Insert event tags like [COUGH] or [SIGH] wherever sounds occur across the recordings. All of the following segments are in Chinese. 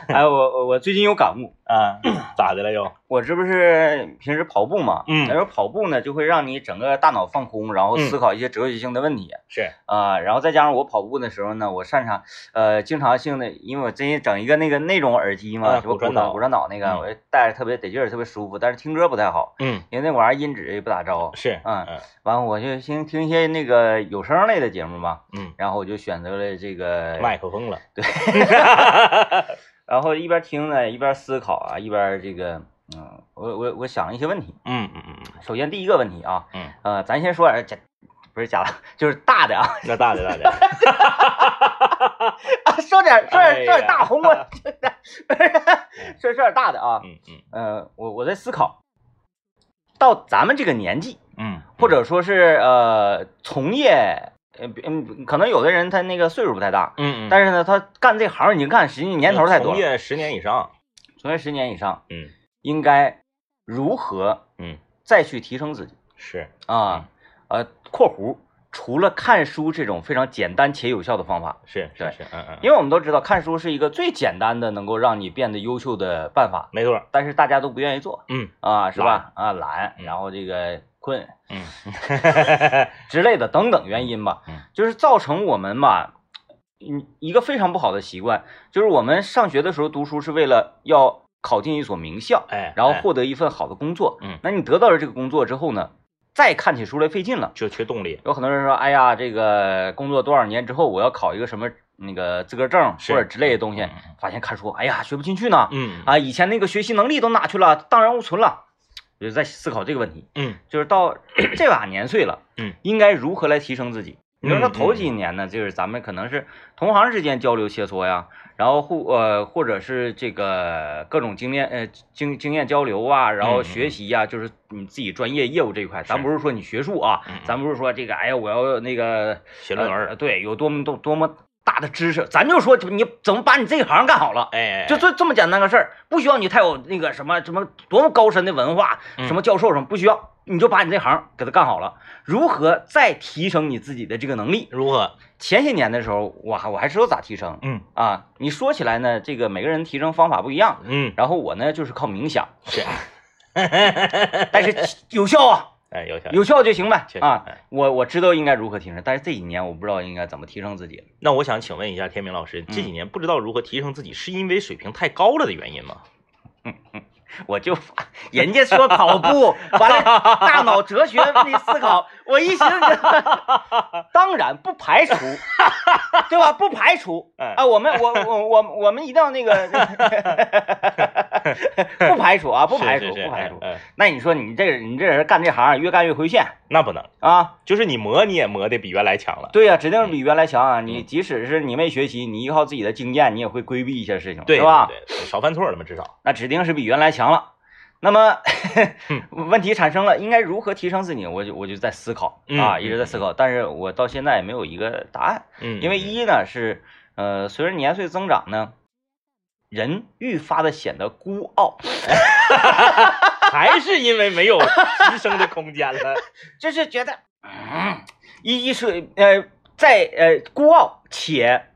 [LAUGHS] 哎，我我我最近有感悟，啊，[CLEARS THROAT] 咋的了又？我这不是平时跑步嘛，嗯。然后跑步呢就会让你整个大脑放空，然后嗯。思考一些哲学性的问题是，啊、然后再加上我跑步的时候呢，我擅长呃经常性的，因为我最近整一个那个那种耳机嘛，啊什么骨传导骨传导那个，嗯。我就戴着特别得劲儿，特别舒服，但是听歌不太好，嗯，因为那玩意儿音质也不咋着。是，嗯嗯。完了我就听听一些那个有声类的节目嘛，嗯，然后我就选择了这个麦克风了，对，[LAUGHS] 然后一边听呢一边思考啊，一边这个嗯，我我我想了一些问题。嗯嗯嗯首先第一个问题啊，嗯，呃，咱先说点儿假，不是假的，[LAUGHS] 就是大的啊，那大的大的，[LAUGHS] 说点儿说点说点大红我，不 [LAUGHS] 是说说点大的啊，嗯嗯。呃，我我在思考，到咱们这个年纪，嗯，或者说是呃从业，呃嗯，可能有的人他那个岁数不太大，嗯嗯，但是呢，他干这行已经干十几年头太多从，业十年以上，从业十年以上，嗯。应该如何嗯，再去提升自己。是，啊？呃，括弧除了看书这种非常简单且有效的方法，是是是，嗯嗯，因为我们都知道看书是一个最简单的能够让你变得优秀的办法，没错，但是大家都不愿意做嗯啊，是吧？啊，懒，嗯。然后这个困嗯 [LAUGHS] [LAUGHS] 之类的等等原因吧嗯，就是造成我们吧，嗯，一个非常不好的习惯，就是我们上学的时候读书是为了要考进一所名校，哎，然后哎获得一份好的工作。嗯那你得到了这个工作之后呢，再看起书来费劲了。就缺动力，有很多人说，哎呀，这个工作多少年之后，我要考一个什么那个资格证或者之类的东西发现看书，哎呀，学不进去呢。嗯啊，以前那个学习能力都哪去了？荡然无存了。我就在思考这个问题，嗯。就是到 [CLEARS THROAT] 这把年岁了，嗯，应该如何来提升自己？你说说嗯头几年呢，就是咱们可能是同行之间交流切磋呀，然后互呃或者是这个各种经验呃经经验交流啊，然后学习呀，就是你自己专业业务这一块，咱不是说你学术啊咱不是说这个哎呀我要那个写论文呃对，有多么多多么大的知识，咱就说你怎么把你这一行干好了。哎，就这这么简单个事儿，不需要你太有那个什么什么多么高深的文化，嗯什么教授什么不需要，你就把你这行给他干好了。如何再提升你自己的这个能力？如何？前些年的时候，我还我还知道咋提升嗯啊。你说起来呢，这个每个人提升方法不一样，嗯，然后我呢就是靠冥想，是，[LAUGHS] 但是有效啊，哎，有效。有效就行呗啊哎。我我知道应该如何提升，但是这几年我不知道应该怎么提升自己。那我想请问一下天明老师，这几年不知道如何提升自己，是因为水平太高了的原因吗？我就人家说跑步，完了 [LAUGHS] 大脑哲学问题思考，我一寻思，[LAUGHS] 当然不排除，[LAUGHS] 对吧？不排除哎啊，我们我我我我们一定要那个，不排除啊，不排除不排除。那你说你这你这人干这行越干越亏欠那不能，啊？就是你磨你也磨的比原来强了。对呀、指定是比原来强啊！嗯你即使是你没学习，你依靠自己的经验，你也会规避一些事情，对是吧？对对，少犯错了嘛，至少。那指定是比原来强了。那么嗯 [LAUGHS] 问题产生了，应该如何提升自己？我就我就在思考啊，嗯一直在思考，但是我到现在也没有一个答案。嗯，因为一呢是呃，随着年岁增长呢，人愈发的显得孤傲，[LAUGHS] 还是因为没有提升的空间了。[LAUGHS] 就是觉得，嗯，一一是呃，在呃孤傲且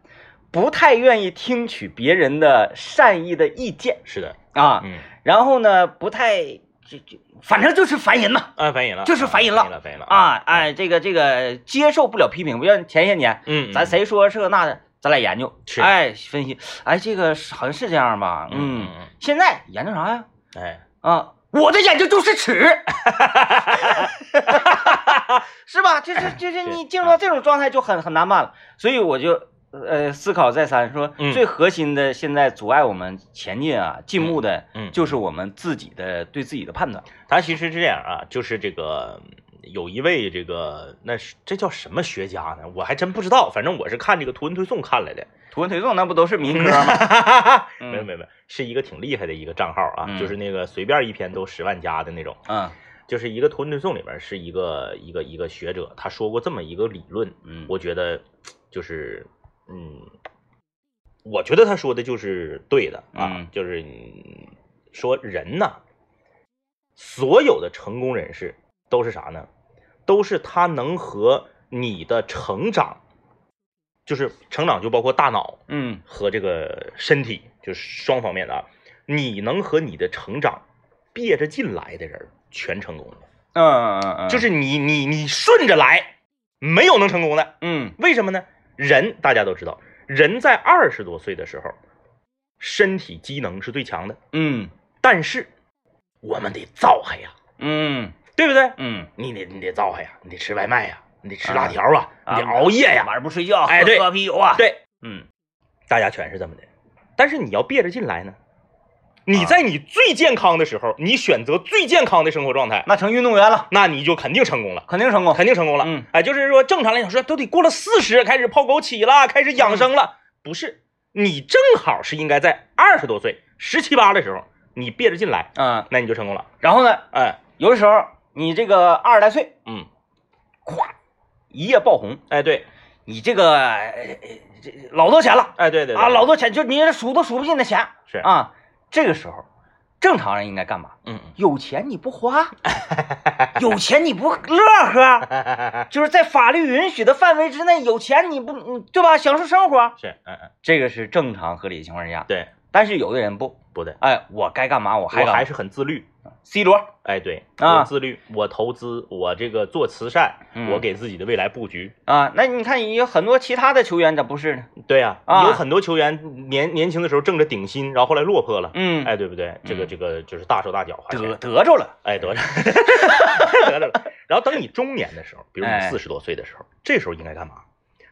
不太愿意听取别人的善意的意见是的，啊，嗯，然后呢，不太就就反正就是烦人嘛。啊，反应了，就是烦人了。烦人了，啊，，哎，这个这个接受不了批评，不像前些年，嗯，咱谁说这那的，咱俩研究，哎，分析，哎，这个好像是这样吧，嗯。嗯，现在研究啥呀？嗯，哎，啊，我的研究就是尺，[LAUGHS] [LAUGHS] 是吧？就是就 [LAUGHS] 是。你进入到这种状态就很很难办了，所以我就呃思考再三，说嗯最核心的现在阻碍我们前进啊进步的，嗯就是我们自己的对自己的判断。他其实是这样啊，就是这个有一位这个那是这叫什么学家呢？我还真不知道，反正我是看这个图文推送看来的。图文推送那不都是民科吗？[LAUGHS] 嗯没有没有没有，是一个挺厉害的一个账号啊，嗯就是那个随便一篇都十万加的那种。嗯就是一个图文推送里面是一个一个一个学者，他说过这么一个理论，嗯，我觉得就是嗯，我觉得他说的就是对的啊，嗯就是嗯说人呐，所有的成功人士都是啥呢？都是他能和你的成长，就是成长就包括大脑嗯和这个身体就是双方面的啊，你能和你的成长憋着劲来的人，全成功了。嗯嗯嗯嗯，就是你你你顺着来，没有能成功的。嗯为什么呢？人大家都知道，人在二十多岁的时候，身体机能是最强的，嗯。但是我们得造害呀，嗯。对不对？嗯，你得你得造害呀，你得吃外卖呀，你得吃啊辣条啊，啊你得熬夜呀，晚上不睡觉，喝哎对喝啤酒啊，，对，嗯。大家全是这么的。但是你要憋着劲来呢，你在你最健康的时候，你选择最健康的生活状态，那成运动员了，那你就肯定成功了。肯定成功。肯定成功了。嗯，哎，就是说正常来讲说都得过了四十开始泡枸杞了，开始养生了，不是？你正好是应该在二十多岁、十七八的时候，你憋着劲来，嗯，那你就成功了。然后呢，哎，有的时候你这个二十来岁，嗯，咵一夜爆红，哎，对，你这个这老多钱了哎，对对对啊，老多钱，就你数都数不尽的钱是，啊。这个时候，正常人应该干嘛？嗯有钱你不花，有钱你不乐呵，[LAUGHS] 嗯，就是在法律允许的范围之内，有钱你不，嗯对吧？享受生活，是，嗯嗯，这个是正常合理的情况下。对，但是有的人不，不对，哎，我该干嘛我还我还是很自律。C 罗，哎，对，啊我自律，我投资，我这个做慈善，嗯我给自己的未来布局。啊，那你看有很多其他的球员咋不是呢？对呀、啊有很多球员年年轻的时候挣着顶薪，然后后来落魄了。嗯，哎，对不对？这个嗯这个就是大手大脚得得着了，哎，得着，[LAUGHS] 得着了。然后等你中年的时候，比如你哎四十多岁的时候，这时候应该干嘛？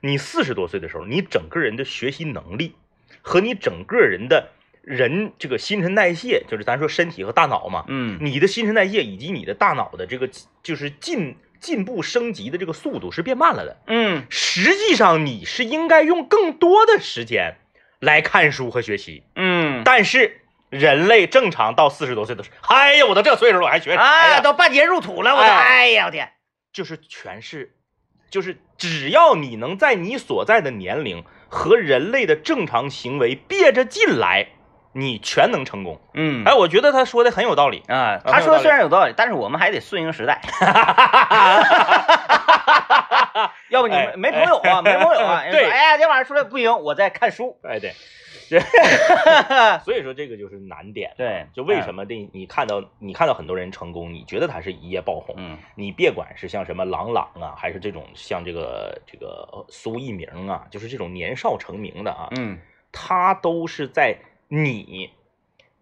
你四十多岁的时候，你整个人的学习能力和你整个人的人这个新陈代谢，就是咱说身体和大脑嘛，嗯你的新陈代谢以及你的大脑的这个就是进进步升级的这个速度是变慢了的。嗯实际上你是应该用更多的时间来看书和学习，嗯，但是人类正常到四十多岁的时候，哎呀，我都这岁数了，我还学啥哎呀，都半截入土了，我都，哎哎呀，我天，就是全是，就是只要你能在你所在的年龄和人类的正常行为憋着劲来，你全能成功。嗯哎，我觉得他说的很有道理。啊，他说的虽然有道理，但是我们还得顺应时代。[LAUGHS] 要不你哎没没朋友啊，没朋友啊。对哎呀，今天晚上出来不行，我在看书。哎，对，[LAUGHS] 所以说这个就是难点。对，就为什么这你看到你看到很多人成功，你觉得他是一夜爆红，嗯你别管是像什么郎朗啊，还是这种像这个这个呃苏翊鸣啊，就是这种年少成名的啊，嗯他都是在你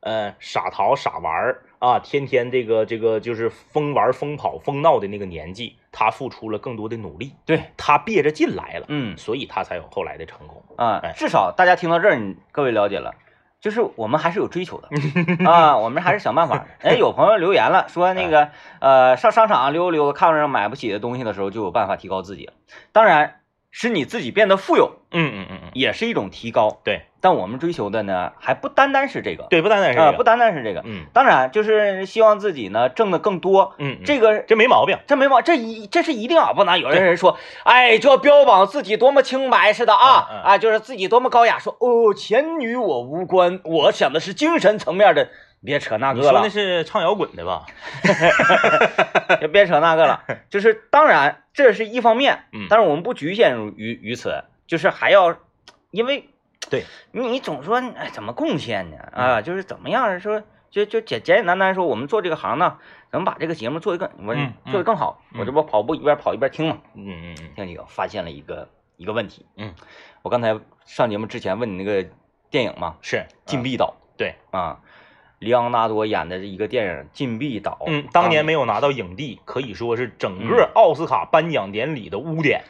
呃傻淘傻玩儿啊，天天这个这个就是疯玩疯跑疯闹的那个年纪，他付出了更多的努力，对，他憋着劲来了，嗯所以他才有后来的成功。啊哎，至少大家听到这儿，你各位了解了。就是我们还是有追求的 [LAUGHS] 啊，我们还是想办法的。哎，有朋友留言了，说那个呃，上商场溜达溜达，看着买不起的东西的时候，就有办法提高自己了。当然，使你自己变得富有，嗯嗯嗯嗯，也是一种提高。对但我们追求的呢，还不单单是这个，对，不单单是啊、这个，不单单是这个。嗯当然，就是希望自己呢挣的更多。嗯，嗯这个这没毛病。这没毛，这一这是一定啊，不能有的人说，哎，就要标榜自己多么清白似的啊、嗯嗯啊，就是自己多么高雅，说哦，钱与我无关，我想的是精神层面的，别扯那个了说的，是唱摇滚的吧？[LAUGHS] 就别扯那个了。就是当然这是一方面，嗯但是我们不局限于于此，就是还要，因为对你你总说哎怎么贡献呢嗯啊，就是怎么样说。就就简简简单单说，我们做这个行呢，怎么把这个节目做得更我做得更好？嗯我这不跑步一边跑一边听嘛，嗯嗯嗯听几个发现了一个一个问题。嗯，我刚才上节目之前问你那个电影嘛，是《禁闭岛对，》啊，里昂纳多演的一个电影《禁闭岛》。嗯，当年没有拿到影帝，可以说是整嗯个奥斯卡颁奖典礼的污点。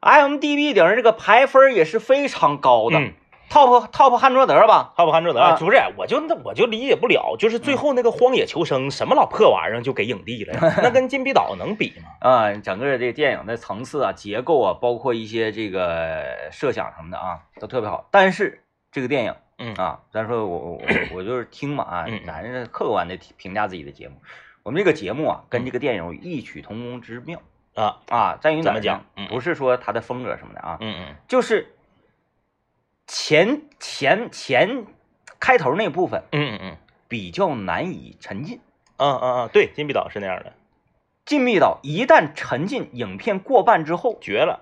IMDB 顶上这个排分也是非常高的、嗯，t o p Top 汉卓德吧？，Top 汉卓德啊不是，我就那我就理解不了，就是最后那个《荒野求生》什么老破玩意儿就给影帝了呀，那跟禁闭岛能比吗？[LAUGHS] 啊，整个这个电影的层次啊、结构啊，包括一些这个设想什么的啊，都特别好。但是这个电影嗯。啊，咱说我我我我就是听嘛啊嗯，咱是客观的评价自己的节目。我们这个节目啊，跟这个电影有异曲同工之妙啊，啊，在于怎么讲？嗯。不是说它的风格什么的啊，嗯嗯。就是前前前开头那部分嗯嗯嗯。比较难以沉浸。嗯嗯嗯，对，禁闭岛是那样的，禁闭岛一旦沉浸，影片过半之后，绝了。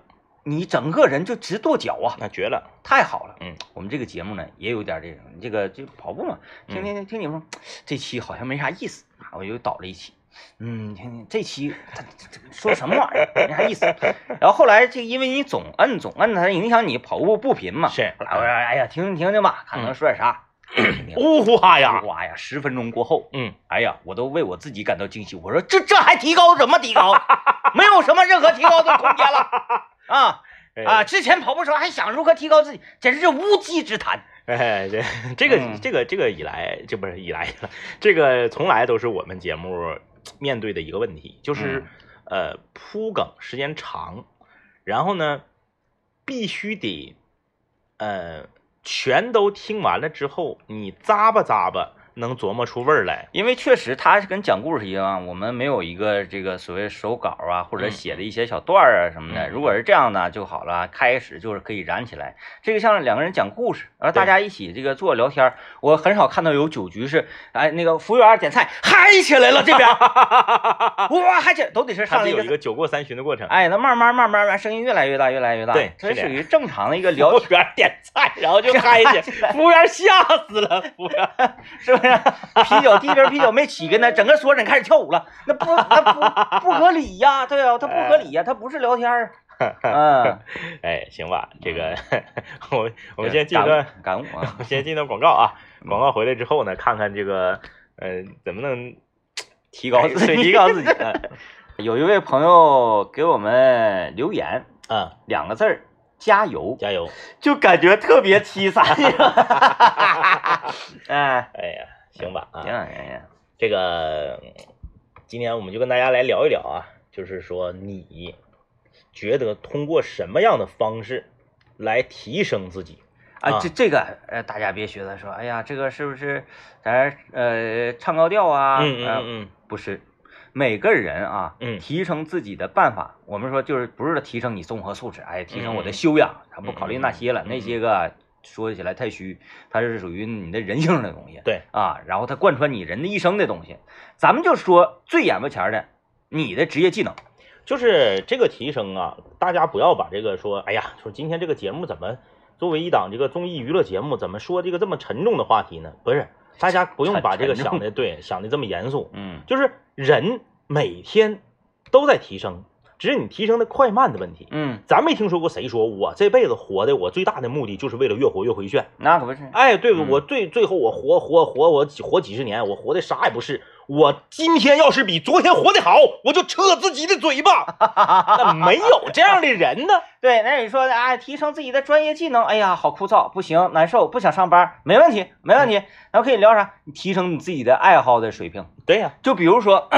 你整个人就直跺脚啊，那绝了，太好了。嗯，我们这个节目呢也有点这种，这个就跑步嘛，听听听听你们说，这期好像没啥意思啊，我又倒了一期。嗯，听听这期他说什么玩意儿，没啥意思。[LAUGHS] 然后后来这因为你总摁总摁，它影响你跑步步频嘛。是我说，哎呀，听听听听吧，看能说点啥。[CLEARS THROAT] 呜呼哈呀，哇呀，十分钟过后，嗯，哎呀，我都为我自己感到惊喜。我说这这还提高什么提高？[LAUGHS] 没有什么任何提高的空间了啊哎啊！之前跑步时候还想如何提高自己，简直是无稽之谈。哎，这这个、嗯这个这个以来，这不是以来，这个从来都是我们节目面对的一个问题，就是、呃铺梗时间长，然后呢必须得呃全都听完了之后，你咂吧咂吧能琢磨出味儿来。因为确实它是跟讲故事一样，我们没有一个这个所谓手稿啊，或者嗯写的一些小段儿啊什么的。嗯如果是这样呢就好了，开始就是可以燃起来。这个像两个人讲故事，然后大家一起这个坐聊天儿，我很少看到有酒局是哎那个服务员点菜嗨起来了这边，[LAUGHS] 哇嗨起来都得是上来。有一个酒过三巡的过程。哎，那慢慢慢慢慢，声音越来越大，越来越大。对这属于正常的一个 [LAUGHS] 服务聊，员点菜，然后就 [LAUGHS] 嗨起来，服务员吓死了，服务员。是不是？[LAUGHS] 啤酒第一瓶啤酒没起跟那，整个所有人开始跳舞了，那不那不不合理呀、对啊，他不合理呀、他不是聊天儿。嗯，[LAUGHS] 哎，行吧，这个 [LAUGHS] 我们我们先进一感段悟，感悟啊。我先进段广告啊。广告回来之后呢，看看这个呃怎么能提高自己，提高自己嗯有一位朋友给我们留言，啊，两个字儿，加油，加油！就感觉特别凄惨。哎，哎呀，行吧啊。行，行行，这个今天我们就跟大家来聊一聊啊，就是说你觉得通过什么样的方式来提升自己？啊，啊。这这个呃，大家别觉得说，哎呀，这个是不是咱呃唱高调啊？嗯呃嗯。嗯不是，每个人啊，嗯。提升自己的办法，我们说就是不是提升你综合素质，哎，提升我的嗯修养，他不考虑那些了，那些个说起来太虚，它是属于你的人性的东西，对。啊，然后它贯穿你人的一生的东西，咱们就说最眼巴前儿的，你的职业技能，就是这个提升啊，大家不要把这个说，哎呀，说今天这个节目怎么作为一档这个综艺娱乐节目，怎么说这个这么沉重的话题呢？不是，大家不用把这个想的对想的这么严肃，嗯。就是人每天都在提升，只是你提升的快慢的问题。嗯，咱没听说过谁说我这辈子活的，我最大的目的就是为了越活越回旋。那可不是，哎，对嗯我最最后我活活活我几活几十年，我活的啥也不是。我今天要是比昨天活得好，我就撤自己的嘴巴。那没有这样的人呢。[LAUGHS] 对，那你说啊，提升自己的专业技能，哎呀，好枯燥，不行，难受，不想上班，没问题，没问题。咱们可以聊啥？你提升你自己的爱好的水平，对呀、就比如说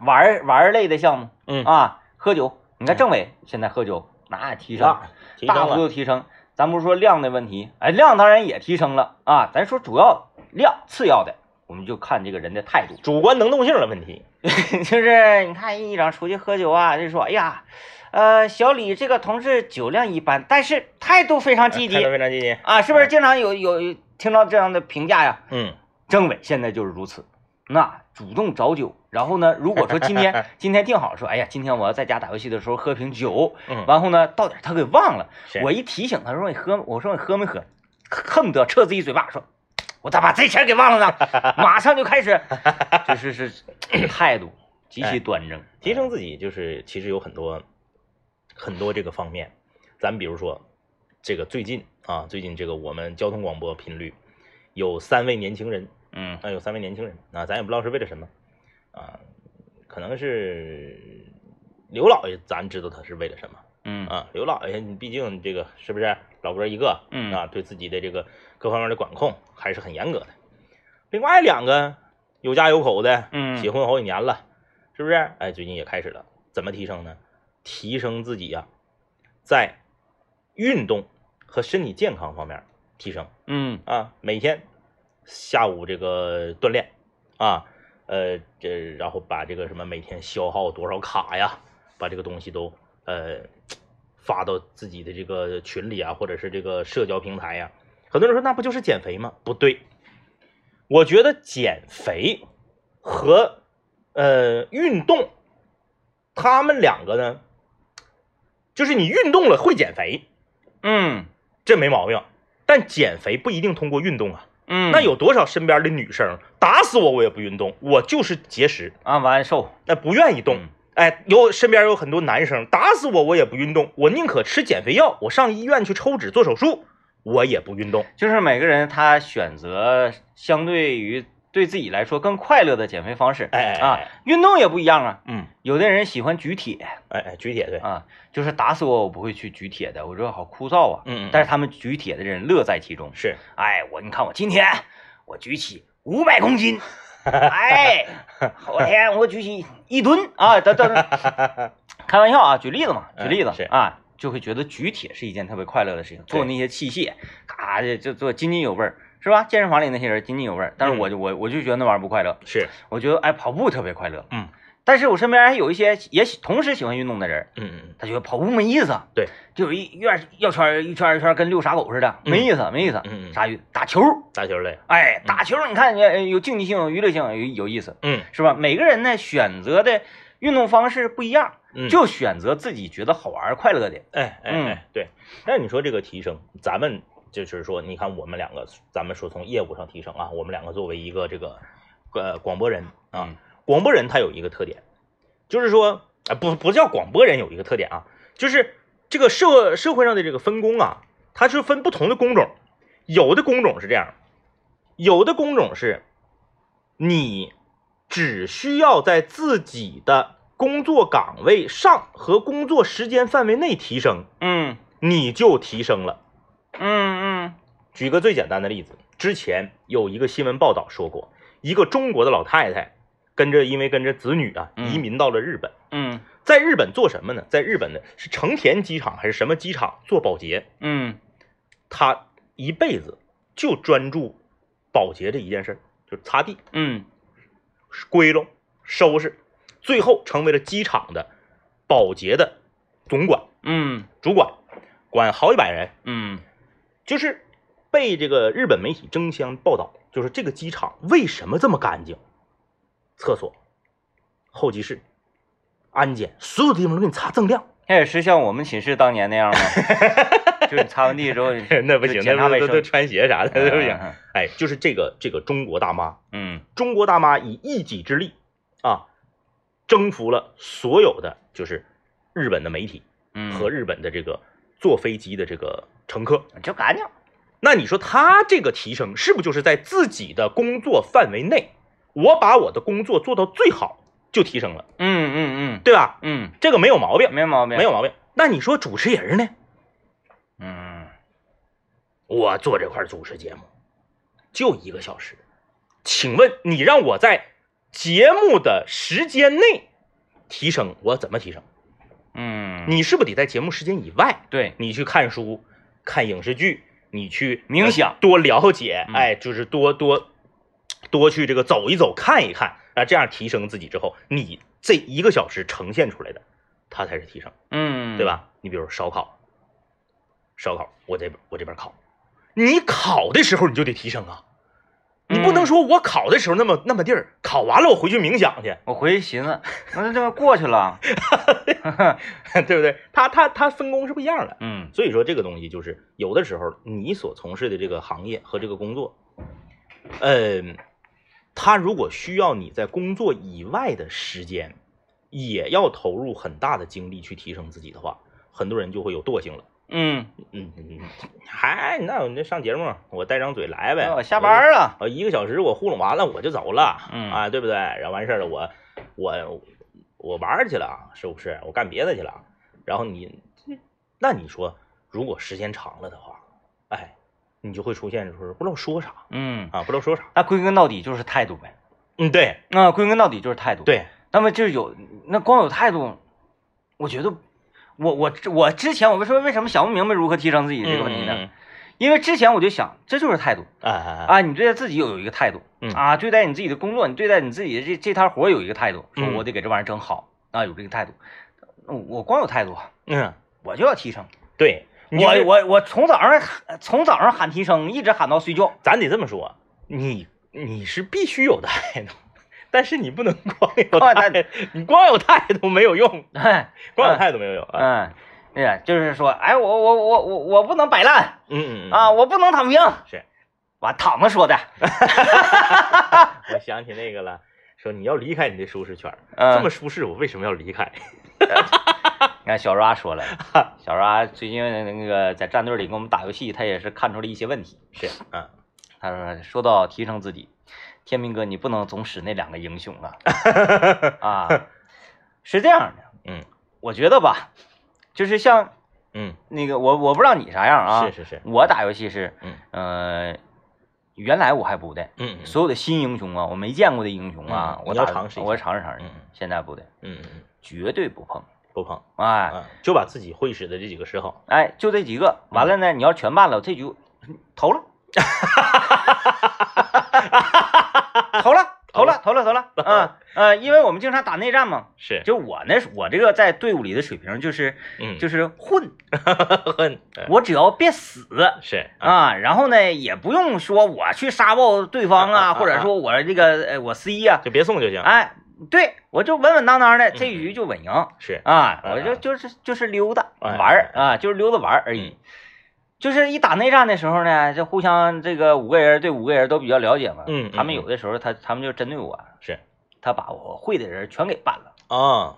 玩玩类的项目嗯啊，喝酒。你看政委现在喝酒，那提升啊，提升大幅。度提升。咱不是说量的问题，哎，量当然也提升了啊。咱说主要量，次要的我们就看这个人的态度。主观能动性的问题。[LAUGHS] 就是你看一长出去喝酒啊，就说哎呀，呃，小李这个同志酒量一般，但是态度非常积极态度非常积极。啊，是不是经常有有听到这样的评价呀？嗯政委现在就是如此，那主动找酒，然后呢，如果说今天 [LAUGHS] 今天定好说，哎呀，今天我要在家打游戏的时候喝瓶酒，嗯，完后呢到点儿他给忘了，我一提醒他说你喝，我说你喝没喝，恨不得撤自己嘴巴说。我咋把这钱给忘了呢？[LAUGHS] 马上就开始，[LAUGHS] 就是是态度极其端正，提升自己就是其实有很多很多这个方面。咱比如说这个最近啊，最近这个我们交通广播频率有三位年轻人嗯啊，有三位年轻人啊，咱也不知道是为了什么啊，可能是刘老爷，咱知道他是为了什么嗯啊。刘老爷，你毕竟这个是不是老哥一个嗯啊，对自己的这个各方面的管控还是很严格的。另外两个有家有口的，嗯结婚好几年了，是不是？哎，最近也开始了，怎么提升呢？提升自己呀、在运动和身体健康方面提升。嗯啊，每天下午这个锻炼啊，呃，这然后把这个什么每天消耗多少卡呀，把这个东西都呃发到自己的这个群里啊，或者是这个社交平台呀。很多人说那不就是减肥吗？不对，我觉得减肥和呃运动，他们两个呢就是你运动了会减肥，嗯这没毛病。但减肥不一定通过运动啊。嗯，那有多少身边的女生打死我我也不运动，我就是节食，啊完瘦，那不愿意动。嗯哎，有身边有很多男生打死我我也不运动，我宁可吃减肥药，我上医院去抽脂做手术，我也不运动。就是每个人他选择相对于对自己来说更快乐的减肥方式，啊哎哎哎，运动也不一样啊。嗯，有的人喜欢举铁哎哎，举铁对，啊，就是打死我我不会去举铁的，我觉得好枯燥啊。嗯嗯，但是他们举铁的人乐在其中。是，哎，我你看我今天我举起五百公斤，[LAUGHS] 哎，后天我举起一吨啊，等等，开玩笑啊，举例子嘛，举例子啊，就会觉得举铁是一件特别快乐的事情，做那些器械，嘎就就做津津有味儿，是吧？健身房里那些人津津有味儿，但是我就我我就觉得那玩意儿不快乐，是，我觉得哎跑步特别快乐，嗯，但是我身边还有一些也喜同时喜欢运动的人，嗯嗯他觉得跑步没意思，对，就有一院绕圈儿一圈儿一圈儿跟遛傻狗似的，嗯没意思没意思，嗯嗯，啥？打球。打球类，哎，打球你看，呃有竞技性、有娱乐性，有有意思，嗯是吧？每个人呢选择的运动方式不一样，嗯，就选择自己觉得好玩、快乐的。哎哎哎，对。但是你说这个提升，咱们就是说，你看我们两个，咱们说从业务上提升啊，我们两个作为一个这个呃广播人啊嗯，广播人他有一个特点，就是说，啊不不叫广播人有一个特点啊，就是这个社社会上的这个分工啊，它是分不同的工种，有的工种是这样，有的工种是你只需要在自己的工作岗位上和工作时间范围内提升，嗯你就提升了。嗯嗯举个最简单的例子，之前有一个新闻报道说过，一个中国的老太太跟着因为跟着子女啊嗯移民到了日本，嗯在日本做什么呢？在日本的是成田机场还是什么机场做保洁？嗯她一辈子就专注保洁这一件事儿，就是擦地、嗯归拢、收拾，最后成为了机场的保洁的总管、嗯主管，管好几百人。嗯就是被这个日本媒体争相报道，就是这个机场为什么这么干净？厕所、候机室、安检，所有地方都给你擦锃亮。那也是像我们寝室当年那样吗？[LAUGHS] 就是你擦完地之后，[LAUGHS] 那不行，那不都都穿鞋啥的，对不行。嗯哎，就是这个这个中国大妈，嗯中国大妈以一己之力啊，征服了所有的就是日本的媒体嗯，和日本的这个坐飞机的这个乘客。就干净。那你说他这个提升是不是就是在自己的工作范围内，我把我的工作做到最好就提升了，嗯嗯嗯对吧？嗯这个没有毛病嗯，，没毛病，没有毛病。那你说主持人呢？嗯我做这块主持节目就一个小时，请问你让我在节目的时间内提升，我怎么提升？嗯，你是不是得在节目时间以外，对，你去看书、看影视剧，你去冥想呃多了解，嗯哎，就是多多多去这个走一走、看一看啊，这样提升自己之后，你这一个小时呈现出来的，它才是提升，嗯，对？吧？你比如烧烤，烧烤，我这边我这边烤，你烤的时候你就得提升啊，你不能嗯说我烤的时候那么那么地儿，烤完了我回去冥想去，我回去寻思，那这个过去了。[LAUGHS] [LAUGHS] 对不对？他他他分工是不一样的。嗯所以说这个东西就是有的时候你所从事的这个行业和这个工作，嗯，他如果需要你在工作以外的时间，也要投入很大的精力去提升自己的话，很多人就会有惰性了。嗯，嗯嗯，嗨，那我这上节目，我带张嘴来呗。那我下班了。我一个小时我糊弄完了我就走了，嗯啊，对不对？然后完事儿了，我我我玩去了，是不是？我干别的去了。然后你，那你说，如果时间长了的话，哎，你就会出现就是不知道说啥嗯，啊，不知道说啥。那归根到底就是态度呗。嗯，对那，归根到底就是态度。，对，那么就是有那光有态度，我觉得我我我之前我为什么为什么想不明白如何提升自己这个问题呢？嗯？因为之前我就想，这就是态度哎哎哎，啊，你对待自己有一个态度，嗯啊，对待你自己的工作，你对待你自己的这这摊活有一个态度，说嗯我得给这玩意儿整好啊，有这个态度。我光有态度，嗯，我就要提升。对，我我我从早上从早上喊提升，一直喊到睡觉。咱得这么说，你你是必须有态度，但是你不能光有态度，你光有态度没有用，哎，光有态度没有用啊。嗯，对呀，就是说，哎，我我我我我不能摆烂嗯嗯嗯，啊，我不能躺平。是，完躺着说的。[LAUGHS] [LAUGHS] 我想起那个了，说你要离开你的舒适圈，嗯这么舒适，我为什么要离开？[LAUGHS] 你看小 ra 说了，小 ra 最近那个在战队里跟我们打游戏，他也是看出了一些问题。是，嗯，他说说到提升自己，天明哥你不能总使那两个英雄啊啊，是这样的，嗯我觉得吧，就是像嗯，那个我我不知道你啥样啊，是是是，我打游戏是，嗯。呃，原来我还不的，嗯嗯。所有的新英雄啊，我没见过的英雄啊，我打尝试我尝试尝试嗯，现在不的，嗯嗯，绝对不碰，不碰。哎啊，就把自己会使的这几个使好。哎，就这几个，完了呢，你要全办了，这局投了，投了，[LAUGHS] 投了，投了，投了，嗯 [LAUGHS] 呃，因为我们经常打内战嘛，是，就我呢，我这个在队伍里的水平就是嗯，就是混，[LAUGHS] 混我只要别死，是，啊，然后呢，也不用说我去杀爆对方啊，啊 [LAUGHS] 啊或者说我这个呃我 C 呀、就别送就行。哎，对我就稳稳当当的，这局就稳赢是，啊，嗯。我就就是就是溜达哎玩儿啊，就是溜达玩儿而已。就是一打内战的时候呢，这互相这个五个人对五个人都比较了解嘛，嗯嗯他们有的时候他他们就针对我，是。他把我会的人全给办了，啊，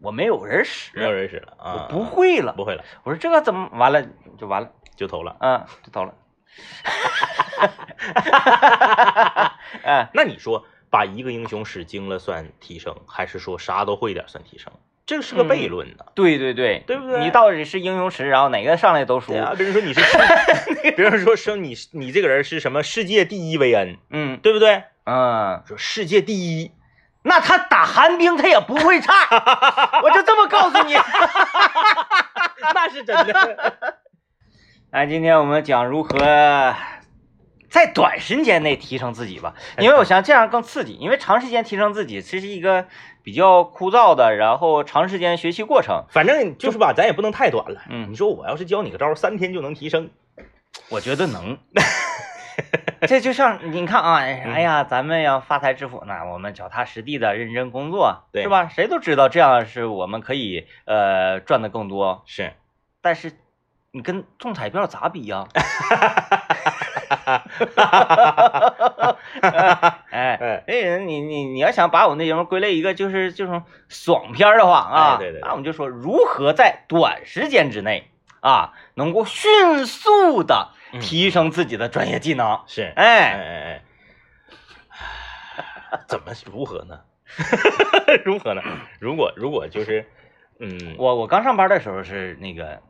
我没有人使，没有人使了啊，我不会了，不会了，我说这个怎么完了就完了，就投了。嗯，就投了，哈哈哈哎。[LAUGHS] 那你说把一个英雄使精了算提升，还是说啥都会点算提升？这个是个悖论呢。对对对，对不对你到底是英雄池，然后哪个上来都输对，啊，别人说你是世，[LAUGHS] 别人说说你你这个人是什么世界第一维恩，嗯对不对？嗯，说世界第一，[LAUGHS] 那他打寒冰他也不会差，[LAUGHS] 我就这么告诉你。那是真的。哎，今天我们讲如何在短时间内提升自己吧，因为我想这样更刺激，因为长时间提升自己其实一个比较枯燥的，然后长时间学习过程。反正就是吧，咱也不能太短了。嗯你说我要是教你个招，三天就能提升，我觉得能。[LAUGHS] 这就像你看啊，哎呀，咱们要发财致富，那我们脚踏实地的认真工作，对是吧？谁都知道这样是我们可以呃赚的更多，是，但是你跟中彩票咋比呀？[LAUGHS] 哎哎，哎，你你你要想把我那节目归类一个就是这种爽片儿的话啊，哎对对对那我们就说如何在短时间之内啊，能够迅速的嗯提升自己的专业技能。是，哎，哎哎，[LAUGHS] 怎么如何呢？[LAUGHS] 如何呢？如果如果就是，嗯，我我刚上班的时候是那个，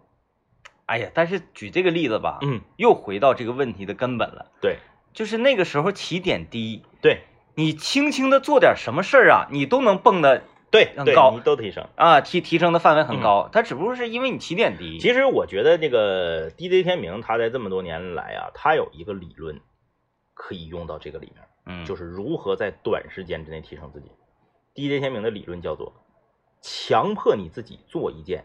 哎呀，但是举这个例子吧，嗯，又回到这个问题的根本了，对就是那个时候起点低，对你轻轻的做点什么事儿啊，你都能蹦的对对，很高你都提升。啊，提提升的范围很高，它只不过是因为你起点低。其实我觉得这个 DJ 天明他在这么多年来啊，他有一个理论可以用到这个里面，嗯，就是如何在短时间之内提升自己。DJ 天明的理论叫做强迫你自己做一件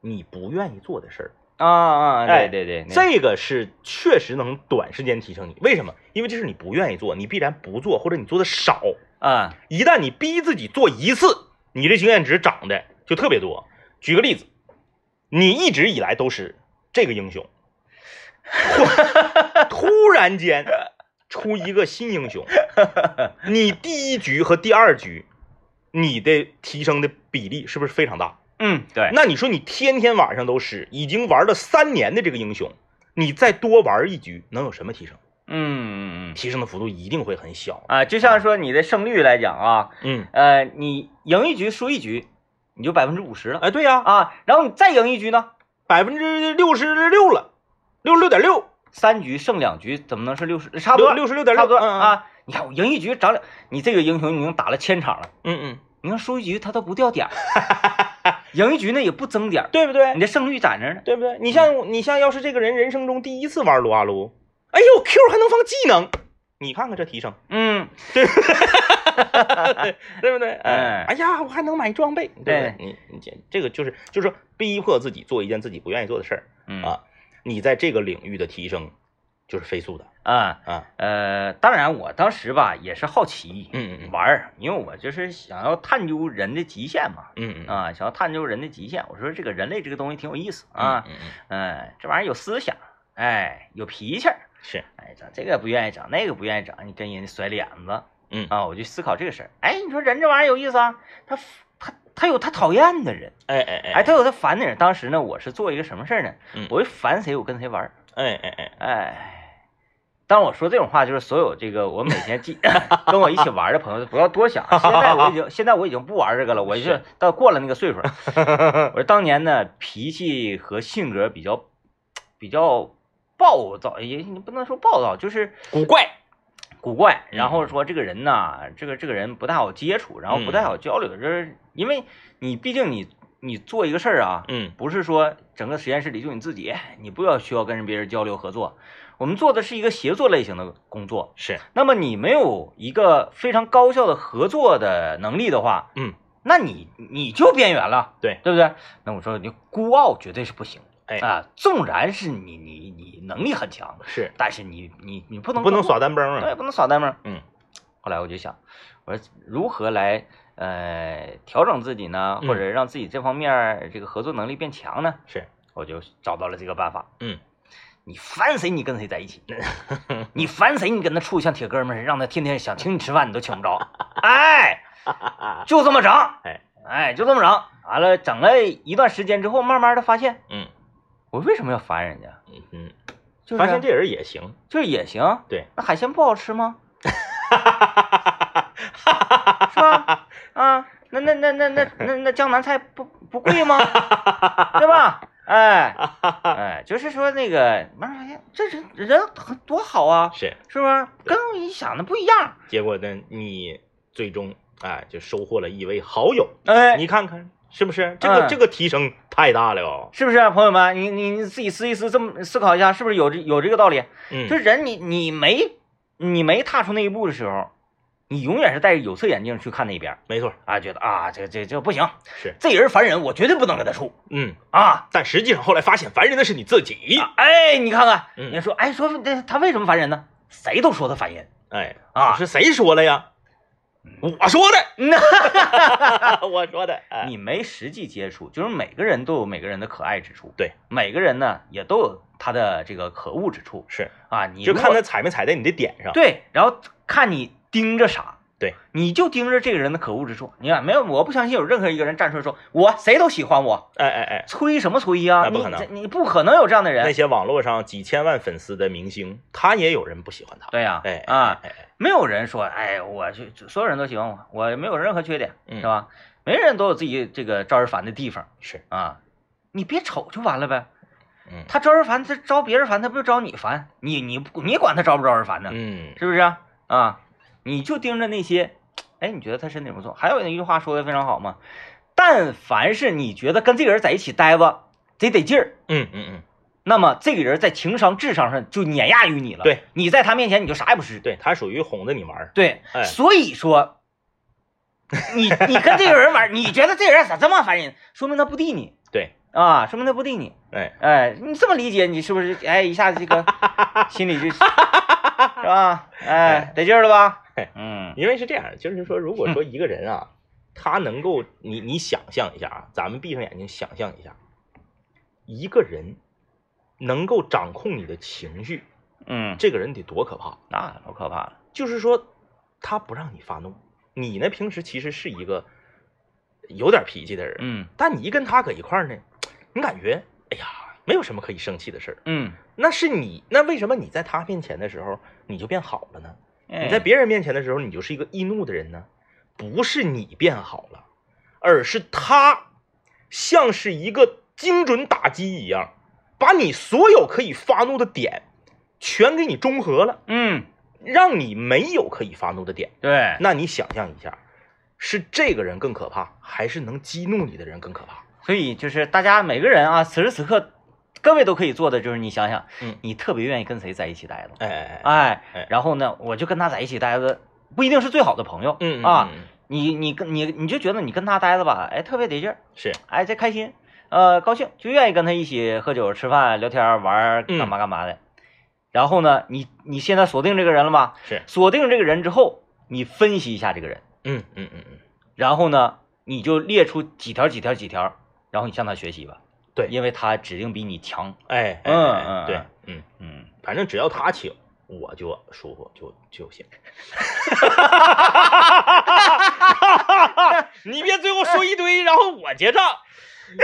你不愿意做的事儿。啊啊，哎对对对，那这个是确实能短时间提升你。为什么？因为这是你不愿意做，你必然不做，或者你做的少。啊，一旦你逼自己做一次，你这经验值涨的就特别多。举个例子，你一直以来都是这个英雄，突 [LAUGHS] 突然间出一个新英雄，你第一局和第二局，你的提升的比例是不是非常大？嗯，对，那你说你天天晚上都是，已经玩了三年的这个英雄，你再多玩一局，能有什么提升？嗯嗯嗯提升的幅度一定会很小。啊，就像说你的胜率来讲啊，嗯，呃，你赢一局输一局，你就百分之五十了哎，对呀、啊，然后你再赢一局呢，百分之六十六了，六十六点六，三局胜两局，怎么能是六十？差不多，六十六点差不多啊。你看我赢一局涨两，你这个英雄已经打了千场了，嗯嗯，你看输一局他都不掉点儿，[LAUGHS] 赢一局呢也不增点儿，对不对？你？的胜率在那呢。对不对？你像你像要是这个人人生中第一次玩撸啊撸，哎呦 Q 还能放技能，你看看这提升，嗯，对。不对？哎。哎呀，我还能买装备，对不对？对？你你这这个就是就是说逼迫自己做一件自己不愿意做的事儿。嗯。啊，你在这个领域的提升就是飞速的啊啊，呃，当然我当时吧也是好奇，嗯嗯嗯玩儿，因为我就是想要探究人的极限嘛，嗯嗯啊，想要探究人的极限。我说这个人类这个东西挺有意思啊，嗯嗯嗯嗯，这玩意儿有思想，哎，有脾气儿，是哎，整这个不愿意整，那个不愿意整，你跟人家甩脸子嗯啊，我就思考这个事儿。哎，你说人这玩意儿有意思啊，他他他有他讨厌的人，哎哎哎哎，他有他烦的人。当时呢，我是做一个什么事儿呢？嗯我就烦谁，我跟谁玩儿。哎哎哎哎，当我说这种话，就是所有这个我每天记 [LAUGHS] 跟我一起玩的朋友不要多想。现在我已经现在我已经不玩这个了，我就是到过了那个岁数了。我说当年呢，脾气和性格比较比较暴躁，也你不能说暴躁，就是古怪古怪。嗯然后说这个人呐，这个这个人不太好接触，然后不太好交流，就是因为你毕竟你你做一个事儿啊，嗯不是说整个实验室里就你自己，你不要需要跟别人交流合作。我们做的是一个协作类型的工作，是那么你没有一个非常高效的合作的能力的话，嗯，那你你就边缘了，对对不对？那我说你孤傲绝对是不行，哎啊，纵然是你你你能力很强，是但是你你你不能不能耍，耍单崩对，啊，不能耍单崩。嗯，后来我就想，我说如何来呃调整自己呢，嗯或者让自己这方面儿这个合作能力变强呢？是我就找到了这个办法。嗯，你烦谁，你跟谁在一起；[LAUGHS] 你烦谁，你跟他处像铁哥们儿似的，让他天天想请你吃饭，你都请不着。哎，就这么整，[LAUGHS] 哎哎，就这么整。完了，整了一段时间之后，慢慢的发现，嗯我为什么要烦人家？嗯嗯，就是发现这人也行，就是也行。对，那海鲜不好吃吗？[LAUGHS] 是吧？啊，那那那那那那那江南菜不不贵吗？对吧？哎哎，[LAUGHS] 就是说那个慢慢发现这人人很多好啊，是，是不是？跟你想的不一样。结果呢，你最终哎就收获了一位好友，哎，你看看是不是？这个嗯这个提升太大了哦，是不是、朋友们？你你你自己思一思，这么思考一下，是不是有这有这个道理？嗯就，人你你没你没踏出那一步的时候，你永远是戴着有色眼镜去看那边没错，啊，觉得啊这这这不行，是，这人烦人，我绝对不能跟他处嗯，啊。但实际上后来发现烦人的是你自己，啊哎，你看看，嗯你说，哎，说这他为什么烦人呢？谁都说他烦人哎，啊。是谁说了呀？[LAUGHS] 我说的，那我说的，哎，你没实际接触，就是每个人都有每个人的可爱之处，对，每个人呢也都有他的这个可恶之处是，啊。你就看他踩没踩在你的点上，对，然后看你盯着啥，对，你就盯着这个人的可恶之处。你看，没有，我不相信有任何一个人站出来说我谁都喜欢我，哎哎哎，吹什么吹呀、不可能。这你不可能有这样的人。那。些网络上几千万粉丝的明星，他也有人不喜欢他，对呀、哎啊，，哎哎哎。没有人说，哎，我就所有人都喜欢我，我没有任何缺点，嗯。是吧？每个人都有自己这个招人烦的地方。是，啊，你别瞅就完了呗。嗯。他招人烦，他招别人烦，他不就招你烦？你你你管他招不招人烦呢？嗯。是不是啊？啊，你就盯着那些，哎，你觉得他身体不错。还有一句话说的非常好嘛，但凡是你觉得跟这个人在一起待着贼得劲儿，嗯嗯嗯，那么这个人在情商、智商上就碾压于你了。对，你在他面前你就啥也不是。对他属于哄着你玩儿，对，哎所以说，[LAUGHS] 你你跟这个人玩，你觉得这个人咋这么烦人？说明他不敌你对，啊，说明他不敌你。哎，哎，你这么理解，你是不是？哎，一下子这个心里就是 [LAUGHS] 是吧？哎，得劲儿了吧哎？嗯因为是这样，就是说，如果说一个人啊，他能够，你你想象一下啊，咱们闭上眼睛想象一下，一个人能够掌控你的情绪，嗯，这个人得多可怕？那老可怕了。就是说，他不让你发怒，你呢平时其实是一个有点脾气的人，嗯但你一跟他搁一块儿呢，你感觉，哎呀，没有什么可以生气的事儿。嗯，那是你，那为什么你在他面前的时候你就变好了呢？哎你在别人面前的时候，你就是一个易怒的人呢？不是你变好了，而是他像是一个精准打击一样，把你所有可以发怒的点全给你中和了，嗯，让你没有可以发怒的点。对，那你想象一下，是这个人更可怕，还是能激怒你的人更可怕？所以就是大家每个人啊，此时此刻，各位都可以做的就是你想想，嗯。你特别愿意跟谁在一起待着，哎哎然后呢，我就跟他在一起待着，不一定是最好的朋友，嗯啊，，你你跟你你就觉得你跟他待着吧，哎，特别得劲儿，是，哎，这开心，呃，高兴，就愿意跟他一起喝酒、吃饭、聊天、玩干嘛干嘛的。然后呢，你你现在锁定这个人了吧？是，锁定这个人之后，你分析一下这个人，嗯嗯嗯嗯，然后呢，你就列出几条几条几条，然后你向他学习吧。对因为他指定比你强。哎，嗯嗯哎对嗯嗯，反正只要他请，我就舒服就就行。[LAUGHS] 你别最后说一堆，然后我结账，[LAUGHS]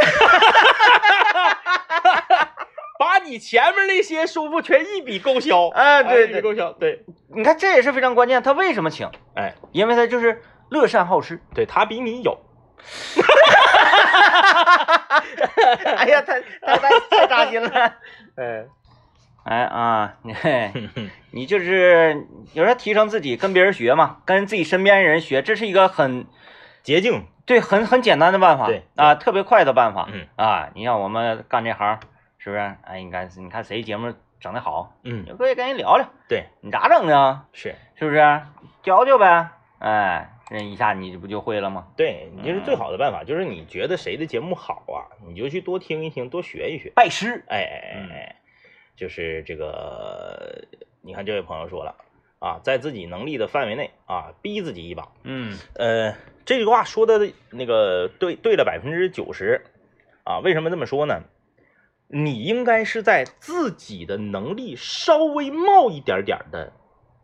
把你前面那些舒服全一笔勾销。哎，对对，一笔勾销，对，你看这也是非常关键。他为什么请？哎，因为他就是乐善好施。对他比你有，[LAUGHS] 哎呀，太太太太扎心了。[LAUGHS] 哎，哎啊，你你就是有时候提升自己，跟别人学嘛，跟自己身边人学，这是一个很捷径，对很很简单的办法，对啊，特别快的办法，嗯啊，你像我们干这行，是不是？哎，你看你看谁节目整的好，嗯你，可以跟人聊聊，对，你咋整的？是是不是？教教呗，哎，这一下你不就会了吗？对，你这是最好的办法，就是你觉得谁的节目好啊，你就去多听一听，多学一学。拜师，哎哎哎哎，就是这个，你看这位朋友说了啊，在自己能力的范围内啊，逼自己一把。嗯呃，这句话说的那个对对了百分之九十啊，为什么这么说呢？你应该是在自己的能力稍微冒一点点的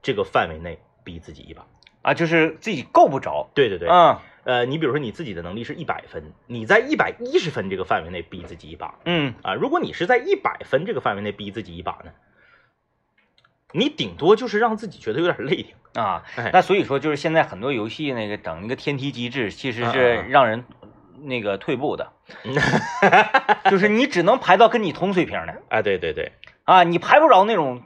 这个范围内逼自己一把。啊，就是自己够不着，对对对，嗯。呃，你比如说你自己的能力是一百分，你在一百一十分这个范围内逼自己一把嗯。啊。如果你是在一百分这个范围内逼自己一把呢，你顶多就是让自己觉得有点累挺。啊，哎。那所以说就是现在很多游戏那个整一个天梯机制，其实嗯是让人那个退步的，[LAUGHS] 就是你只能排到跟你同水平的哎，对对对，啊，你排不着那种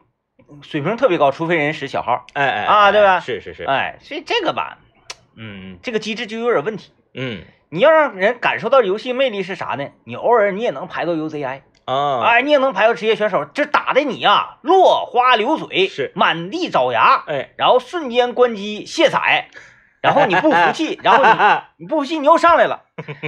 水平特别高，除非人使小号，哎哎啊对吧？是是是，哎，所以这个吧，嗯，这个机制就有点问题。嗯。你要让人感受到游戏魅力是啥呢？你偶尔你也能排到 UZI，啊，哎，你也能排到职业选手，这打的你呀落花流水，是。满地找牙，哎，然后瞬间关机卸载，然后你不服气，[LAUGHS] 然后你你不服气，你又上来了，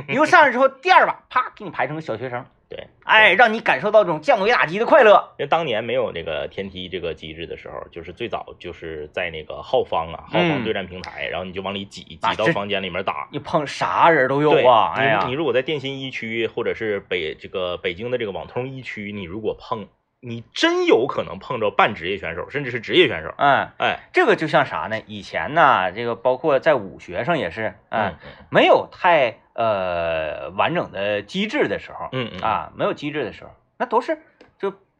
你又上来之后，第二把啪给你排成个小学生，对，哎，让你感受到这种降维打击的快乐。因为当年没有那个天梯这个机制的时候，就是最早就是在那个浩方啊，浩方嗯对战平台，然后你就往里挤，挤到房间里面打。你碰啥人都有对啊，哎呀，你如果在电信一区或者是北这个北京的这个网通一区，你如果碰，你真有可能碰着半职业选手，甚至是职业选手。嗯，哎，这个就像啥呢？以前呢，这个包括在武学上也是，嗯，嗯没有太呃完整的机制的时候，嗯嗯啊，没有机制的时候，那都是就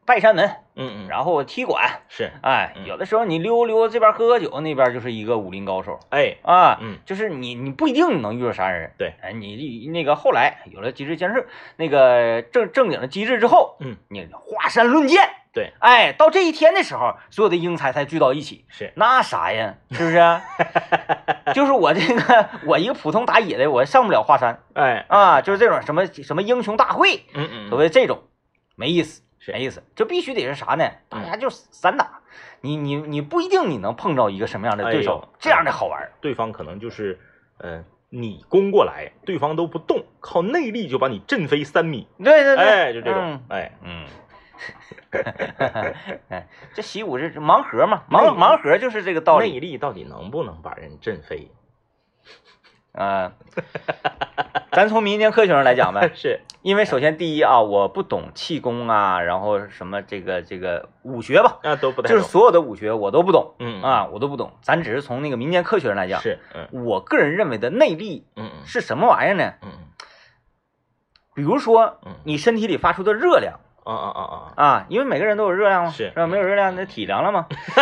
拜山门，嗯嗯，然后踢馆，是。哎，嗯。有的时候你溜溜这边喝喝酒，那边就是一个武林高手。哎，啊，嗯。就是你你不一定能遇到啥人，对，哎，你那个后来有了机制建设，那个正正经的机制之后，嗯，你华山论剑，对，哎，到这一天的时候，所有的英才才聚到一起，是。那啥呀，是不是？[LAUGHS] 就是我这个 [LAUGHS] 我一个普通打野的，我上不了华山。哎。啊，就是这种什么什么英雄大会，嗯嗯，所谓这种没意思，是没意思，这必须得是啥呢？大嗯家就散打，你你你不一定你能碰着一个什么样的对手，哎这样的好玩。对方可能就是，呃，你攻过来，对方都不动，靠内力就把你震飞三米，对对对，哎，就这种嗯，哎，嗯，[LAUGHS] 哎，这习武是盲盒嘛？盲盲盒就是这个道理内。力到底能不能把人震飞？嗯，[LAUGHS] 咱从民间科学上来讲呗，[LAUGHS] 是，因为首先第一啊，我不懂气功啊，然后什么这个这个武学吧，啊，都不太懂，就是所有的武学我都不懂嗯啊，我都不懂。咱只是从那个民间科学上来讲，是，嗯。我个人认为的内力嗯嗯。是什么玩意儿呢？嗯比如说嗯。你身体里发出的热量啊啊啊啊，因为每个人都有热量嘛，是吧？没有热量那体凉了嘛，[LAUGHS]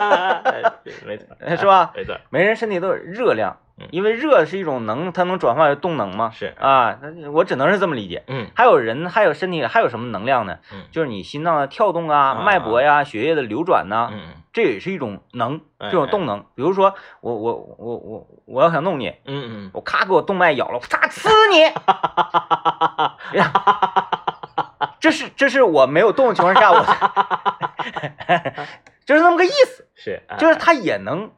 啊，哎没错，[LAUGHS] 是吧？没错，每个人身体都有热量嗯，因为热是一种能，它能转化为动能嘛。是，啊，我只能是这么理解。嗯。还有人，还有身体里还有什么能量呢？嗯。就是你心脏的跳动啊，啊。脉搏呀、血液的流转呐、嗯。这也是一种能，哎这种动能。比如说，我我我我我要想弄你，嗯嗯。我咔给我动脉咬了，我嚓呲你，哈哈哈哈哈，这是这是我没有动的情况下，我 [LAUGHS] 就是那么个意思，是，哎。就是它也能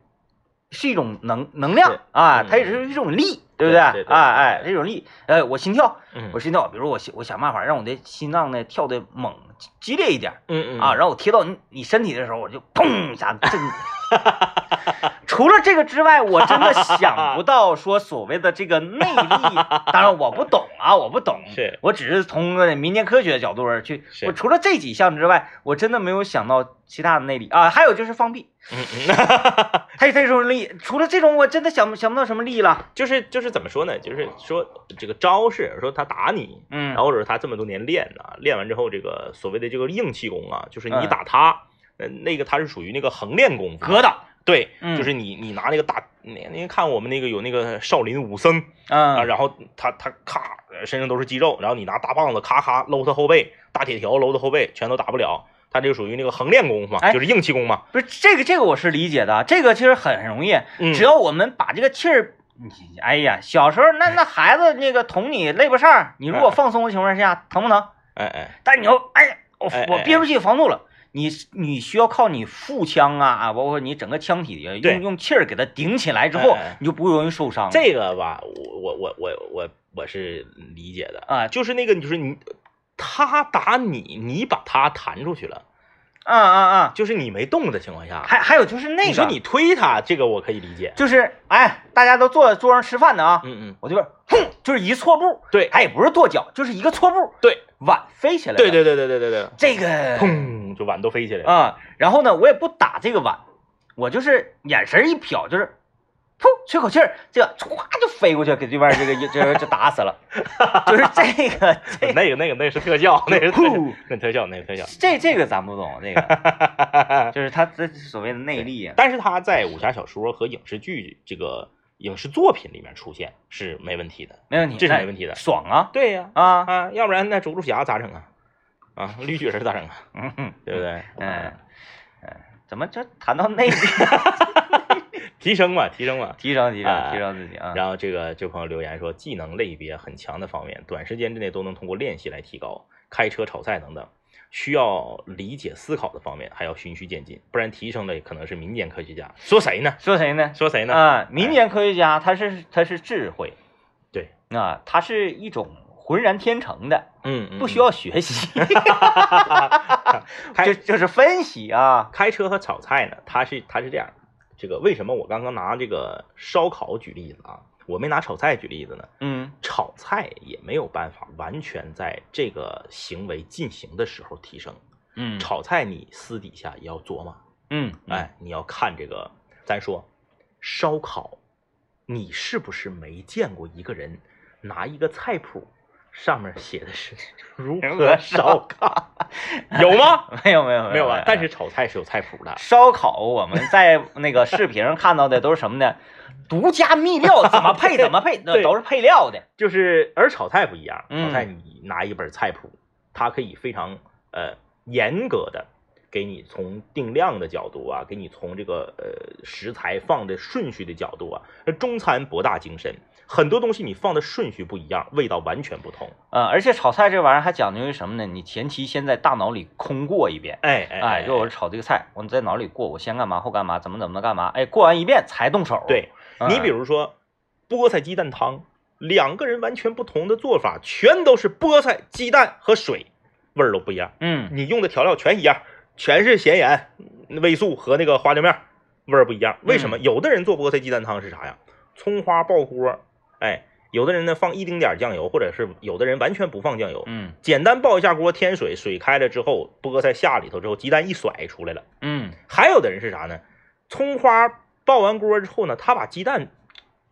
是一种能能量啊，嗯它也是一种力，对对不对对对哎哎，这种力，呃，我心跳，嗯我心跳，比如我想我想办法让我的心脏呢跳的猛激烈一点嗯嗯啊，然后我贴到你你身体的时候，我就砰一下震。[LAUGHS] 除了这个之外，我真的想不到说所谓的这个内力，[LAUGHS] 当然我不懂啊，我不懂，是我只是从民间科学的角度而去。我除了这几项之外，我真的没有想到其他的内力啊，还有就是放屁，嗯嗯，还有这种力，除了这种，我真的想想不到什么力了。就是就是怎么说呢？就是说这个招式，说他打你，嗯然后或者他这么多年练啊，练完之后，这个所谓的这个硬气功啊，就是你嗯打他，呃，那个他是属于那个横练功夫，格挡，对，嗯就是你你拿那个大，你您看我们那个有那个少林武僧啊，嗯然后他他咔身上都是肌肉，然后你拿大棒子咔咔搂他后背，大铁条搂他后背，全都打不了。他这个属于那个横练功夫嘛，哎就是硬气功嘛。不是这个这个我是理解的，这个其实很容易，嗯只要我们把这个气儿。你哎呀，小时候那那孩子那个捅你肋巴上，你如果放松的情况下疼不疼？哎哎，但你要哎，我我憋住气防住了，你你需要靠你腹腔啊啊，包括你整个腔体用用气儿给它顶起来之后你就不容易受伤。这个吧，我我我我我我是理解的，啊就是那个就是你他打你，你把他弹出去了，啊啊啊，就是你没动的情况下，还还有就是那个，你说你推他，这个我可以理解。就是哎，大家都坐在桌上吃饭呢啊，嗯嗯，我这边哼，就是一错步，对他也不是跺脚，就是一个错步，对，碗飞起来了。对对对对对对对，这个砰，就碗都飞起来了。啊，然后呢，我也不打这个碗，我就是眼神一瞟，就是，噗，吹口气儿，这个歘就飞过去，给对面这个这个就打死了，[LAUGHS] 就是这个这那个那个那是特效，[LAUGHS] 那是特那特效那个特效。这这个咱不懂，那个 [LAUGHS] 就是他这所谓的内力啊，但是他在武侠小说和影视剧这个影视作品里面出现是没问题的。没问题，这是没问题的爽啊对呀，啊，啊，要不然那猪猪侠咋整啊？啊，绿巨人咋整啊？嗯哼对不对？嗯嗯，怎么这谈到内力，[LAUGHS] 提升嘛，提升嘛。提升提升哎提升自己啊，然后这个这朋友留言说，技能类别很强的方面，短时间之内都能通过练习来提高，开车、炒菜等等。需要理解思考的方面还要循序渐进，不然提升的可能是民间科学家。说谁呢？说谁呢？说谁呢？啊，民间科学家他是他是智慧，对啊，他是一种浑然天成的，嗯，嗯不需要学习，[LAUGHS] 开就就是分析啊，开车和炒菜呢，它是它是这样，这个为什么我刚刚拿这个烧烤举例子啊，我没拿炒菜举例子呢？嗯炒菜也没有办法完全在这个行为进行的时候提升。嗯炒菜你私底下也要琢磨，嗯，哎，你要看这个，咱说烧烤，你是不是没见过一个人拿一个菜谱，上面写的是 [LAUGHS] 如何烧烤，[LAUGHS] 有吗？[LAUGHS] 没有没有没有吧，但是炒菜是有菜谱的。烧烤我们在那个视频上看到的都是什么呢？独家秘料怎么配怎么配，那都是配料的。就是而炒菜不一样，嗯炒菜你拿一本菜谱，它可以非常呃严格的给你从定量的角度啊，给你从这个呃食材放的顺序的角度啊，而中餐博大精深，很多东西你放的顺序不一样，味道完全不同。呃，而且炒菜这玩意儿还讲究于什么呢？你前期先在大脑里空过一遍。哎哎哎，就我炒这个菜，我在脑里过，我先干嘛，后干嘛，怎么怎么干嘛，哎，过完一遍才动手。对嗯，你比如说菠菜鸡蛋汤，两个人完全不同的做法，全都是菠菜、鸡蛋和水，味儿都不一样。嗯你用的调料全一样，全是咸盐、味素和那个花椒面，味儿不一样。为什么？有的人做菠菜鸡蛋汤是啥呀？葱花爆锅，哎，有的人呢放一丁点儿酱油，或者是有的人完全不放酱油，嗯简单爆一下锅，添水，水开了之后，菠菜下里头之后，鸡蛋一甩出来了。嗯还有的人是啥呢？葱花爆完锅之后呢，他把鸡蛋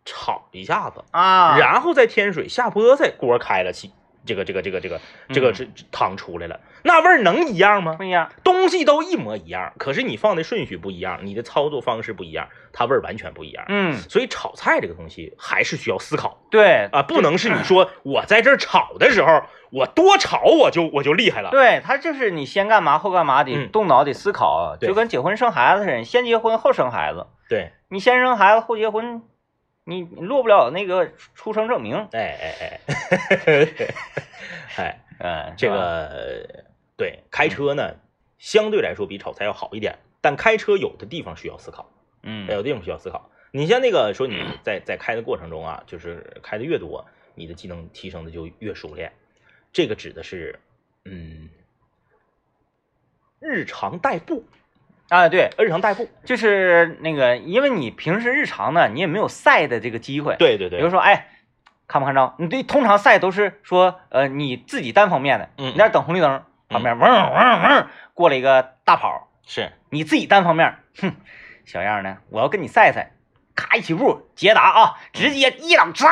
炒一下子，啊，然后再添水下菠菜，锅开了起，这个这个这个这个这个嗯是汤出来了，那味儿能一样吗？不一样。东西都一模一样，可是你放的顺序不一样，你的操作方式不一样，它味儿完全不一样。嗯，所以炒菜这个东西还是需要思考对啊，不能是你说我在这儿炒的时候，我多炒我就我就厉害了。对，它就是你先干嘛后干嘛，得嗯动脑得思考，对就跟结婚生孩子似的，先结婚后生孩子，对，你先生孩子后结婚，你你落不了那个出生证明。哎哎哎，哎，[LAUGHS] 嗯，这个对开车呢，相对来说比炒菜要好一点，但开车有的地方需要思考。嗯有的地方需要思考。你像那个说你在在开的过程中啊，就是开的越多，你的技能提升的就越熟练。这个指的是，嗯，日常代步，啊，对，日常代步。就是那个，因为你平时日常呢，你也没有赛的这个机会。对对对，比如说，哎，看不看着？你对，通常赛都是说，呃，你自己单方面的，嗯你在那等红绿灯，旁边嗡嗡嗡过了一个大跑，是，你自己单方面，哼，小样儿呢，我要跟你赛赛，咔一起步捷达啊，直接一档唰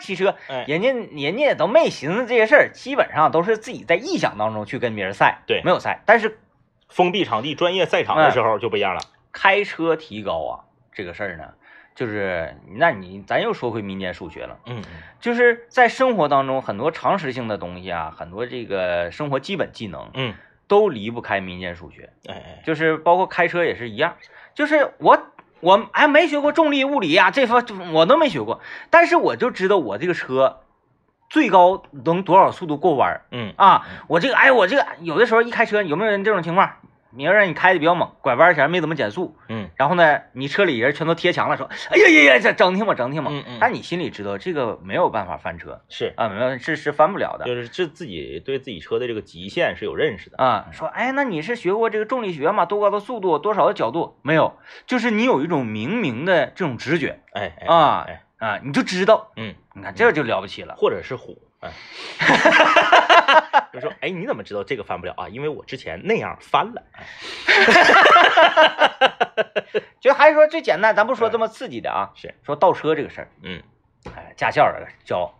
骑车，哎，人家人家也都没寻思这些事儿，基本上都是自己在臆想当中去跟别人赛，对。没有赛，但是封闭场地、专业赛场的时候就不一样了。开车提高啊，这个事儿呢，就是那你咱又说回民间数学了。嗯就是在生活当中，很多常识性的东西啊，很多这个生活基本技能嗯，都离不开民间数学，哎哎，就是包括开车也是一样。就是我我还没学过重力物理呀、这方我都没学过，但是我就知道我这个车最高能多少速度过弯儿嗯啊？我这个哎，我这个有的时候一开车有没有人这种情况？明儿让你开的比较猛，拐弯前没怎么减速，嗯然后呢，你车里人全都贴墙了，说哎呀呀呀，这整挺吧，整挺吧。嗯嗯但你心里知道这个没有办法翻车。是，啊，没有是是翻不了的就是这自己对自己车的这个极限是有认识的。啊。说，哎，那你是学过这个重力学吗？多高的速度，多少的角度？没有，就是你有一种明明的这种直觉哎哎啊哎，啊，你就知道，嗯，你看这就了不起了。或者是虎，哎，[LAUGHS] 就说，哎，你怎么知道这个翻不了啊？因为我之前那样翻了。[LAUGHS] 哎就还是说最简单，咱不说这么刺激的啊，是，说倒车这个事儿，嗯，哎，驾校的教，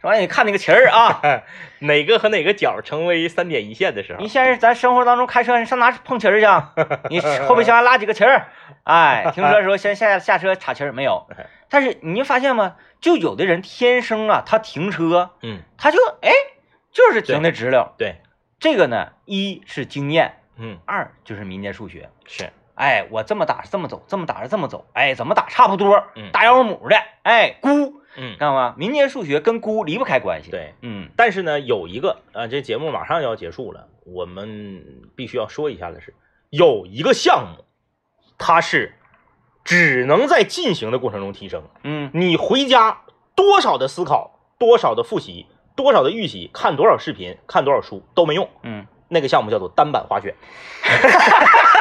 说哎，你看那个旗儿啊，[LAUGHS] 哪个和哪个角成为三点一线的时候你，现在咱生活当中开车，你上哪碰旗儿去啊？[LAUGHS] 你后备箱拉几个旗儿？哎，[LAUGHS] 停车的时候先下下车插旗儿没有？但是你就发现吗？就有的人天生啊，他停车嗯，他就哎就是停的直溜。对，这个呢，一是经验，嗯，二就是民间数学。是，哎，我这么打是这么走，这么打是这么走，哎，怎么打差不多嗯，打腰母的，哎，估，嗯看到吗？民间数学跟估离不开关系。，对。嗯但是呢，有一个啊，这节目马上要结束了，我们必须要说一下的是，有一个项目，它是只能在进行的过程中提升。嗯你回家多少的思考，多少的复习，多少的预习，看多少视频，看多少书都没用。嗯，那个项目叫做单板滑雪。[LAUGHS]